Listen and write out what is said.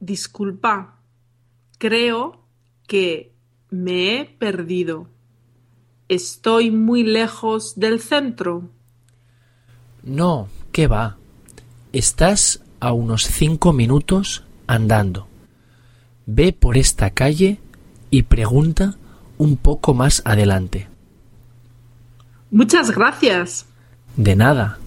Disculpa, creo que me he perdido. ¿Estoy muy lejos del centro? No, ¿qué va? Estás a unos cinco minutos andando. Ve por esta calle y pregunta un poco más adelante. Muchas gracias. De nada.